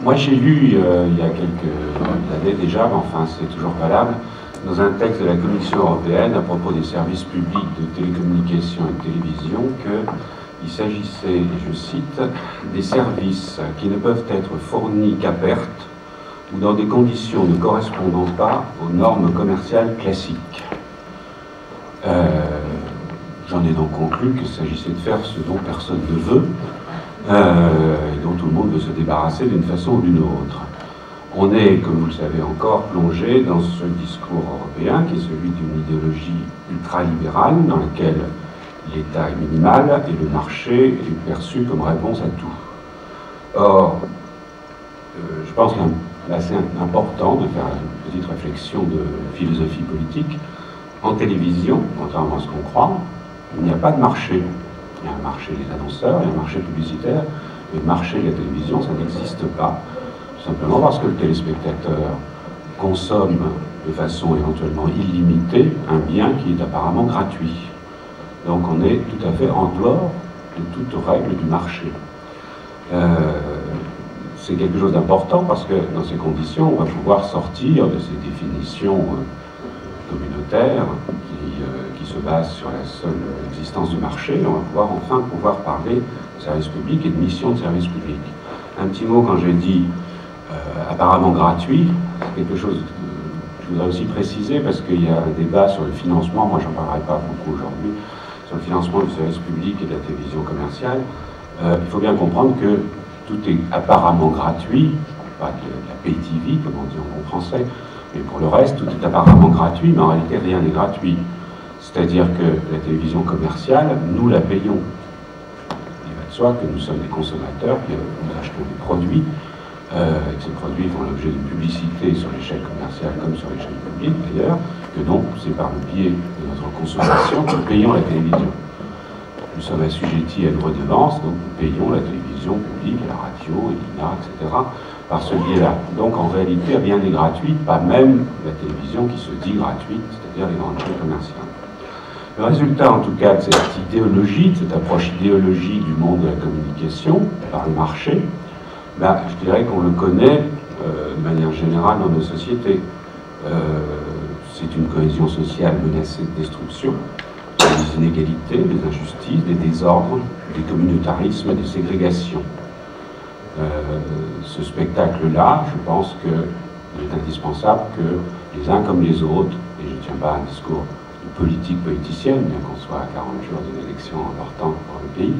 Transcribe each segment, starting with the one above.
Moi, j'ai lu euh, il y a quelques années déjà, mais enfin, c'est toujours valable, dans un texte de la Commission européenne à propos des services publics de télécommunication et de télévision qu'il s'agissait, je cite, des services qui ne peuvent être fournis qu'à perte ou dans des conditions ne correspondant pas aux normes commerciales classiques. Euh, j'en ai donc conclu qu'il s'agissait de faire ce dont personne ne veut, euh, et dont tout le monde veut se débarrasser d'une façon ou d'une autre. On est, comme vous le savez encore, plongé dans ce discours européen qui est celui d'une idéologie ultralibérale dans laquelle l'État est minimal et le marché est perçu comme réponse à tout. Or, euh, je pense qu'il est assez important de faire une petite réflexion de philosophie politique. En télévision, contrairement à ce qu'on croit, il n'y a pas de marché. Il y a un marché des annonceurs, il y a un marché publicitaire, mais le marché de la télévision, ça n'existe pas. Simplement parce que le téléspectateur consomme de façon éventuellement illimitée un bien qui est apparemment gratuit. Donc on est tout à fait en dehors de toute règle du marché. Euh, c'est quelque chose d'important parce que dans ces conditions, on va pouvoir sortir de ces définitions euh, communautaires qui, euh, se basent sur la seule existence du marché. On va pouvoir enfin pouvoir parler de service public et de mission de service public. Un petit mot quand j'ai dit euh, apparemment gratuit, c'est quelque chose que je voudrais aussi préciser parce qu'il y a un débat sur le financement, moi j'en parlerai pas beaucoup aujourd'hui, sur le financement du service public et de la télévision commerciale. il faut bien comprendre que tout est apparemment gratuit, pas de, la pay TV, comme on dit en français, mais pour le reste, tout est apparemment gratuit, mais en réalité, rien n'est gratuit. C'est-à-dire que la télévision commerciale, nous la payons. Il va de soi que nous sommes des consommateurs, que nous achetons des produits, euh, et que ces produits font l'objet de publicité sur l'échelle commerciale comme sur l'échelle publique d'ailleurs, que donc c'est par le biais de notre consommation que nous payons la télévision. Nous sommes assujettis à une redevance, donc nous payons la télévision publique, la radio, l'INA, etc., par ce biais-là. Donc en réalité, rien n'est gratuit, pas même la télévision qui se dit gratuite, c'est-à-dire les grandes chaînes commerciales. Le résultat, en tout cas, de cette idéologie, de cette approche idéologique du monde de la communication par le marché, ben, je dirais qu'on le connaît euh, de manière générale dans nos sociétés. Euh, c'est une cohésion sociale menacée de destruction, des inégalités, des injustices, des désordres, des communautarismes des ségrégations. Euh, ce spectacle-là, je pense qu'il est indispensable que les uns comme les autres, et je ne tiens pas un discours politique politicienne, bien qu'on soit à 40 jours d'une élection importante pour le pays,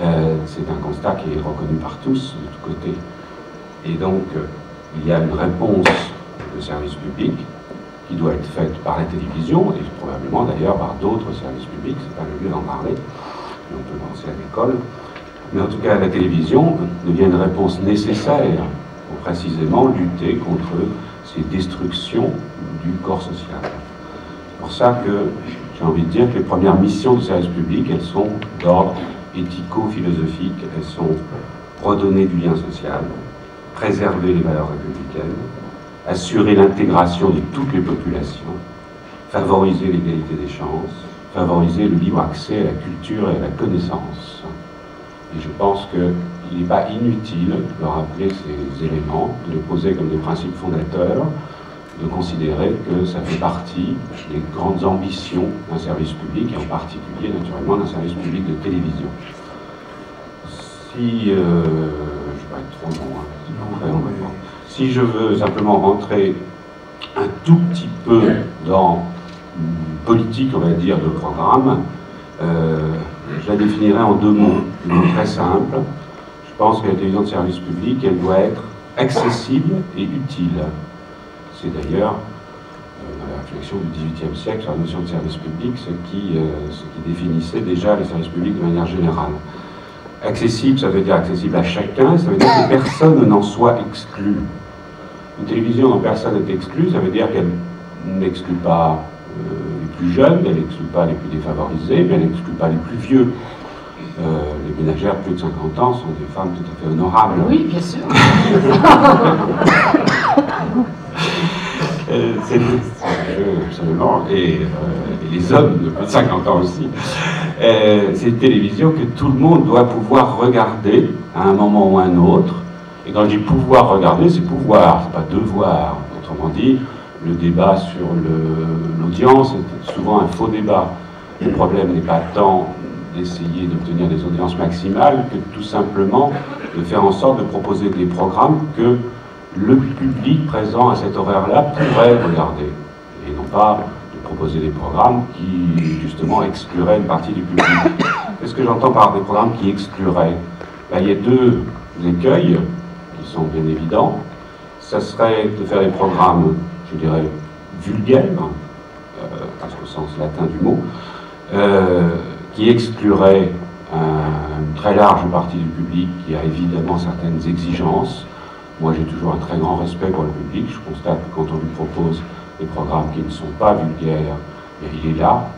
euh, c'est un constat qui est reconnu par tous, de tous côtés. Et donc, il y a une réponse de service public qui doit être faite par la télévision et probablement d'ailleurs par d'autres services publics, c'est pas le lieu d'en parler, on peut penser à l'école, mais en tout cas la télévision devient une réponse nécessaire pour précisément lutter contre ces destructions du corps social. Pour ça que j'ai envie de dire que les premières missions du service public, elles sont d'ordre éthico-philosophique, elles sont redonner du lien social, préserver les valeurs républicaines, assurer l'intégration de toutes les populations, favoriser l'égalité des chances, favoriser le libre accès à la culture et à la connaissance. Et je pense qu'il n'est pas inutile de rappeler ces éléments, de les poser comme des principes fondateurs, de considérer que ça fait partie des grandes ambitions d'un service public, et en particulier, naturellement, d'un service public de télévision. Si, euh, je vais pas être trop long, hein, si je veux simplement rentrer un tout petit peu dans politique, on va dire, de programme, euh, je la définirais en deux mots, très simple. Je pense que la télévision de service public, elle doit être accessible et utile. C'est d'ailleurs, euh, dans la réflexion du XVIIIe siècle sur la notion de service public, ce qui, euh, ce qui définissait déjà les services publics de manière générale. Accessible, ça veut dire accessible à chacun, ça veut dire que personne n'en soit exclu. Une télévision dont personne n'est exclu, ça veut dire qu'elle n'exclut pas plus jeunes, elle n'exclut pas les plus défavorisés, mais elle n'exclut pas les plus vieux. Euh, les ménagères plus de 50 ans sont des femmes tout à fait honorables. Oui, bien sûr. c'est absolument, et, euh, et, les hommes de plus de 50 ans aussi. Euh, c'est une télévision que tout le monde doit pouvoir regarder à un moment ou à un autre, Et quand je dis pouvoir regarder, c'est pouvoir, c'est pas devoir. Autrement dit, le débat sur l'audience est souvent un faux débat. Le problème n'est pas tant d'essayer d'obtenir des audiences maximales que tout simplement de faire en sorte de proposer des programmes que le public présent à cet horaire-là pourrait regarder. Et non pas de proposer des programmes qui, justement, excluraient une partie du public. Qu'est-ce que j'entends par des programmes qui excluraient Il y a deux écueils qui sont bien évidents. Ça serait de faire des programmes, je dirais, vulgaires, euh, sens latin du mot, euh, qui exclurait une très large partie du public qui a évidemment certaines exigences. Moi, j'ai toujours un très grand respect pour le public. Je constate que quand on lui propose des programmes qui ne sont pas vulgaires, il est là.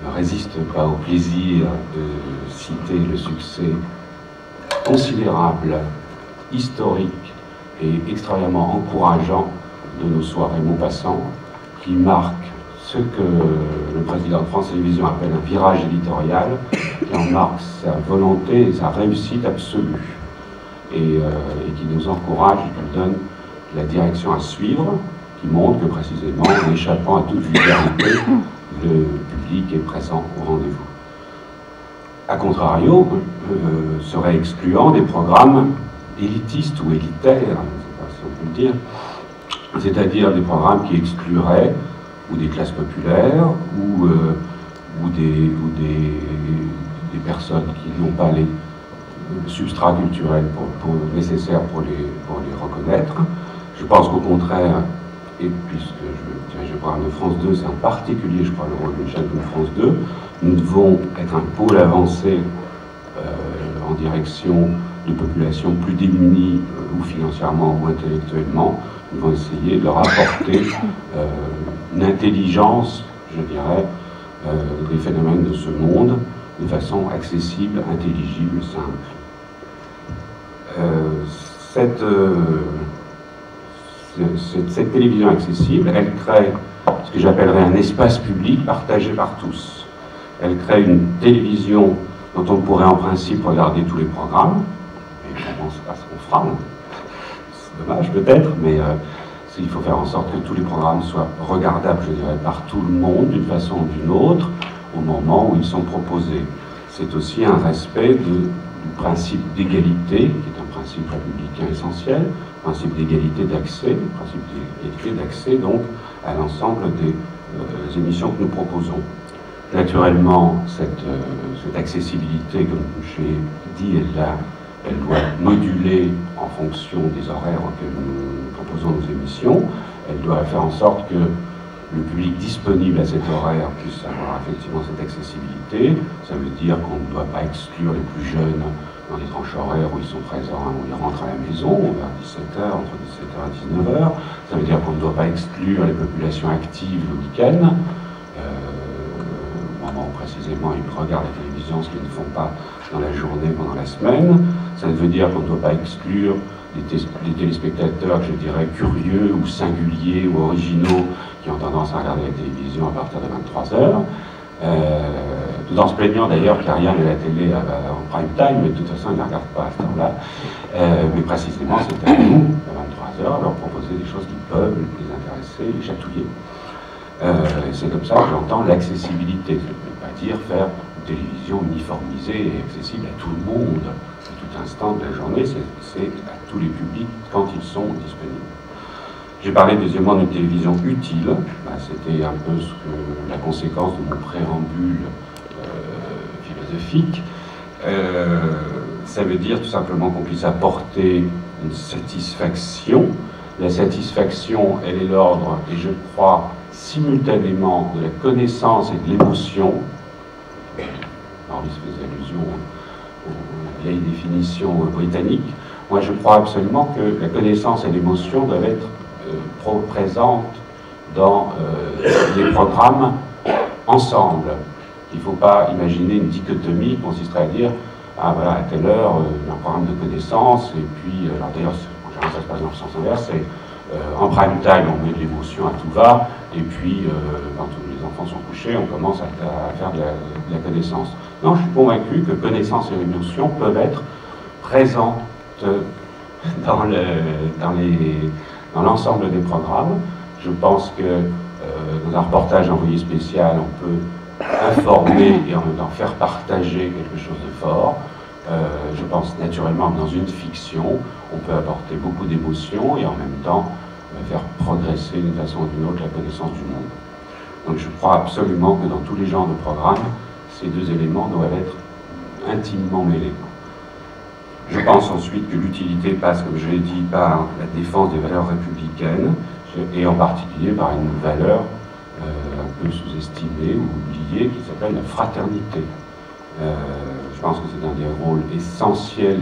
Je ne résiste pas au plaisir de citer le succès considérable, historique et extrêmement encourageant de nos soirées Maupassant, qui marquent ce que le président de France Télévisions appelle un virage éditorial, qui en marque sa volonté et sa réussite absolue, et, euh, qui nous encourage, qui nous donne la direction à suivre, qui montre que précisément, en échappant à toute vulgarité, le public est présent au rendez-vous. A contrario, euh, serait excluant des programmes élitistes ou élitaires, je ne sais pas si on peut le dire, c'est-à-dire des programmes qui excluraient ou des classes populaires, ou, euh, ou, des, ou des, personnes qui n'ont pas les substrats culturels pour, nécessaires pour les, pour les reconnaître. Je pense qu'au contraire, et puisque je dirige le programme de France 2, c'est en particulier, je crois, le rôle d'une chaîne comme France 2, nous devons être un pôle avancé euh, en direction de populations plus démunies, euh, ou financièrement ou intellectuellement. Nous devons essayer de leur apporter euh, une intelligence, je dirais, des phénomènes de ce monde de façon accessible, intelligible, simple. Euh, euh, cette, télévision accessible, elle crée ce que j'appellerais un espace public partagé par tous. Elle crée une télévision dont on pourrait en principe regarder tous les programmes, et on ne pas ce qu'on fera, c'est dommage peut-être, mais il faut faire en sorte que tous les programmes soient regardables, je dirais, par tout le monde, d'une façon ou d'une autre, au moment où ils sont proposés. C'est aussi un respect du principe d'égalité, qui est un principe républicain essentiel, principe d'égalité d'accès, principe d'égalité d'accès donc à l'ensemble des euh, émissions que nous proposons. Naturellement, cette, euh, accessibilité, comme j'ai dit, elle a elle doit moduler en fonction des horaires auxquels nous proposons nos émissions. Elle doit faire en sorte que le public disponible à cet horaire puisse avoir effectivement cette accessibilité. Ça veut dire qu'on ne doit pas exclure les plus jeunes dans les tranches horaires où ils sont présents, où ils rentrent à la maison, vers 17h, entre 17h et 19h. Ça veut dire qu'on ne doit pas exclure les populations actives le week-end, euh, au moment où précisément ils regardent la télévision, ce qu'ils ne font pas dans la journée, pendant la semaine. Ça veut dire qu'on ne doit pas exclure les, téléspectateurs, je dirais, curieux ou singuliers ou originaux qui ont tendance à regarder la télévision à partir de 23 heures. Euh, tout en se plaignant d'ailleurs qu'il n'y a rien de la télé en prime time, mais de toute façon, ils ne regardent pas à ce temps-là. Euh, mais précisément, c'est à nous, à 23 heures, leur proposer des choses qui peuvent les intéresser, les chatouiller. Euh, c'est comme ça que j'entends l'accessibilité. Je ne veux pas dire faire télévision uniformisée et accessible à tout le monde, à tout instant de la journée, c'est à tous les publics quand ils sont disponibles. J'ai parlé deuxièmement d'une télévision utile, bah, c'était un peu ce que, la conséquence de mon préambule euh, philosophique. Euh, ça veut dire tout simplement qu'on puisse apporter une satisfaction. La satisfaction, elle est l'ordre, et je crois, simultanément de la connaissance et de l'émotion, Henri faisait allusion aux vieilles définitions britanniques. Moi, je crois absolument que la connaissance et l'émotion doivent être euh, présentes dans euh, les programmes ensemble. Il ne faut pas imaginer une dichotomie qui consisterait à dire ah voilà, à telle heure, euh, un programme de connaissance, et puis, alors d'ailleurs, ça se passe dans le sens inverse, c'est en prime time, on met de l'émotion à tout va, et puis, quand les enfants sont couchés, on commence à, faire de la, connaissance. Non, je suis convaincu que connaissance et émotion peuvent être présents forte dans l'ensemble des programmes. Je pense que euh, dans un reportage envoyé spécial, on peut informer et en même temps faire partager quelque chose de fort. Euh, je pense naturellement que dans une fiction, on peut apporter beaucoup d'émotions et en même temps euh, faire progresser d'une façon ou d'une autre la connaissance du monde. Donc je crois absolument que dans tous les genres de programmes, ces deux éléments doivent être intimement mêlés. Je pense ensuite que l'utilité passe, comme je l'ai dit, par la défense des valeurs républicaines, et en particulier par une valeur euh, un peu sous-estimée ou oubliée qui s'appelle la fraternité. Euh, je pense que c'est un des rôles essentiels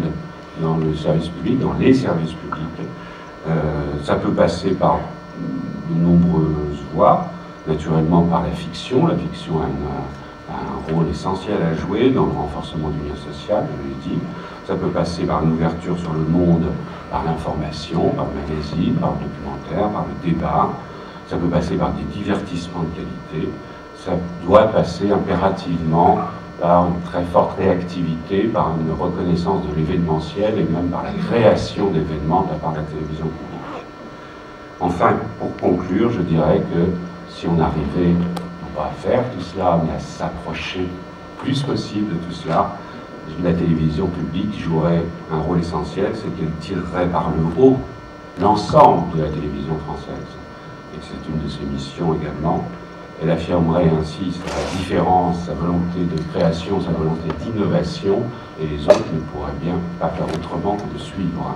dans le service public, dans les services publics. Euh, ça peut passer par de nombreuses voies, naturellement par la fiction. La fiction a, un rôle essentiel à jouer dans le renforcement du lien social, je l'ai dit. Ça peut passer par une ouverture sur le monde, par l'information, par le magazine, par le documentaire, par le débat. Ça peut passer par des divertissements de qualité. Ça doit passer impérativement par une très forte réactivité, par une reconnaissance de l'événementiel et même par la création d'événements de la part de la télévision publique. Enfin, pour conclure, je dirais que si on arrivait, non pas à faire tout cela, mais à s'approcher plus possible de tout cela, la télévision publique jouerait un rôle essentiel, c'est qu'elle tirerait par le haut l'ensemble de la télévision française. Et c'est une de ses missions également. Elle affirmerait ainsi sa différence, sa volonté de création, sa volonté d'innovation, et les autres ne pourraient bien pas faire autrement que de suivre.